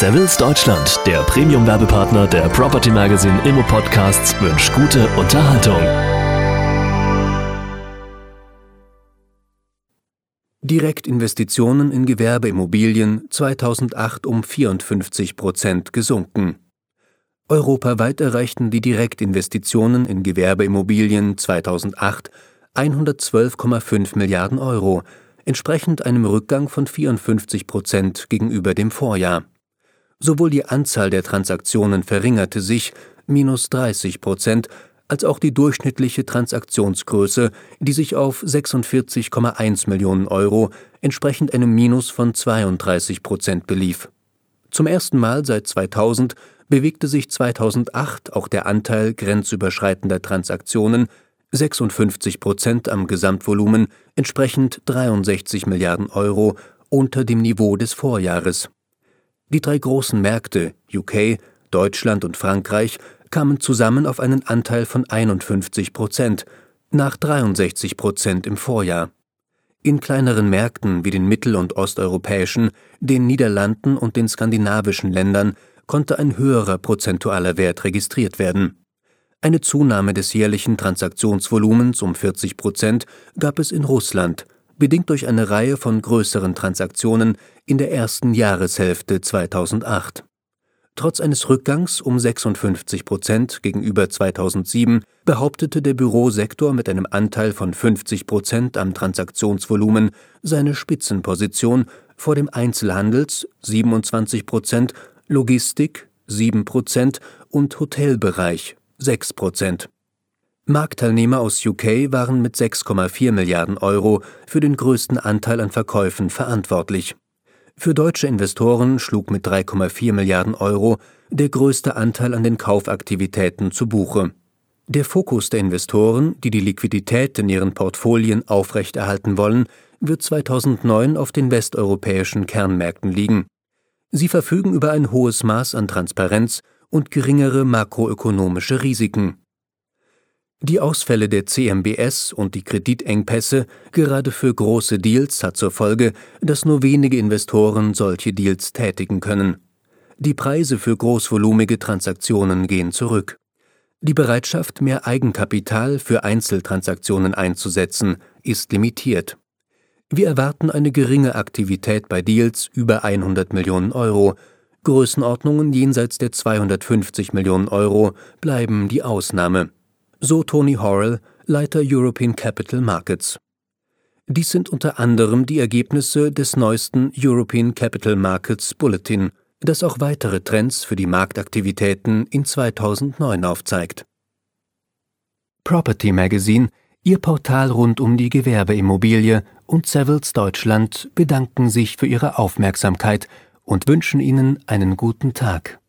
Savills Deutschland, der Premium-Werbepartner der Property Magazine Immo Podcasts, wünscht gute Unterhaltung. Direktinvestitionen in Gewerbeimmobilien 2008 um 54 Prozent gesunken. Europaweit erreichten die Direktinvestitionen in Gewerbeimmobilien 2008 112,5 Milliarden Euro, entsprechend einem Rückgang von 54 Prozent gegenüber dem Vorjahr. Sowohl die Anzahl der Transaktionen verringerte sich minus 30 Prozent, als auch die durchschnittliche Transaktionsgröße, die sich auf 46,1 Millionen Euro, entsprechend einem Minus von 32 Prozent belief. Zum ersten Mal seit 2000 bewegte sich 2008 auch der Anteil grenzüberschreitender Transaktionen 56 Prozent am Gesamtvolumen, entsprechend 63 Milliarden Euro, unter dem Niveau des Vorjahres. Die drei großen Märkte UK, Deutschland und Frankreich kamen zusammen auf einen Anteil von 51 Prozent, nach 63 Prozent im Vorjahr. In kleineren Märkten wie den mittel- und osteuropäischen, den Niederlanden und den skandinavischen Ländern konnte ein höherer prozentualer Wert registriert werden. Eine Zunahme des jährlichen Transaktionsvolumens um 40 Prozent gab es in Russland, bedingt durch eine Reihe von größeren Transaktionen in der ersten Jahreshälfte 2008. Trotz eines Rückgangs um 56 Prozent gegenüber 2007 behauptete der Bürosektor mit einem Anteil von 50 Prozent am Transaktionsvolumen seine Spitzenposition vor dem Einzelhandels 27 Prozent, Logistik 7 Prozent und Hotelbereich 6 Prozent. Marktteilnehmer aus UK waren mit 6,4 Milliarden Euro für den größten Anteil an Verkäufen verantwortlich. Für deutsche Investoren schlug mit 3,4 Milliarden Euro der größte Anteil an den Kaufaktivitäten zu Buche. Der Fokus der Investoren, die die Liquidität in ihren Portfolien aufrechterhalten wollen, wird 2009 auf den westeuropäischen Kernmärkten liegen. Sie verfügen über ein hohes Maß an Transparenz und geringere makroökonomische Risiken. Die Ausfälle der CMBS und die Kreditengpässe gerade für große Deals hat zur Folge, dass nur wenige Investoren solche Deals tätigen können. Die Preise für großvolumige Transaktionen gehen zurück. Die Bereitschaft, mehr Eigenkapital für Einzeltransaktionen einzusetzen, ist limitiert. Wir erwarten eine geringe Aktivität bei Deals über 100 Millionen Euro. Größenordnungen jenseits der 250 Millionen Euro bleiben die Ausnahme so Tony Horrell, Leiter European Capital Markets. Dies sind unter anderem die Ergebnisse des neuesten European Capital Markets Bulletin, das auch weitere Trends für die Marktaktivitäten in 2009 aufzeigt. Property Magazine, Ihr Portal rund um die Gewerbeimmobilie und Savills Deutschland bedanken sich für Ihre Aufmerksamkeit und wünschen Ihnen einen guten Tag.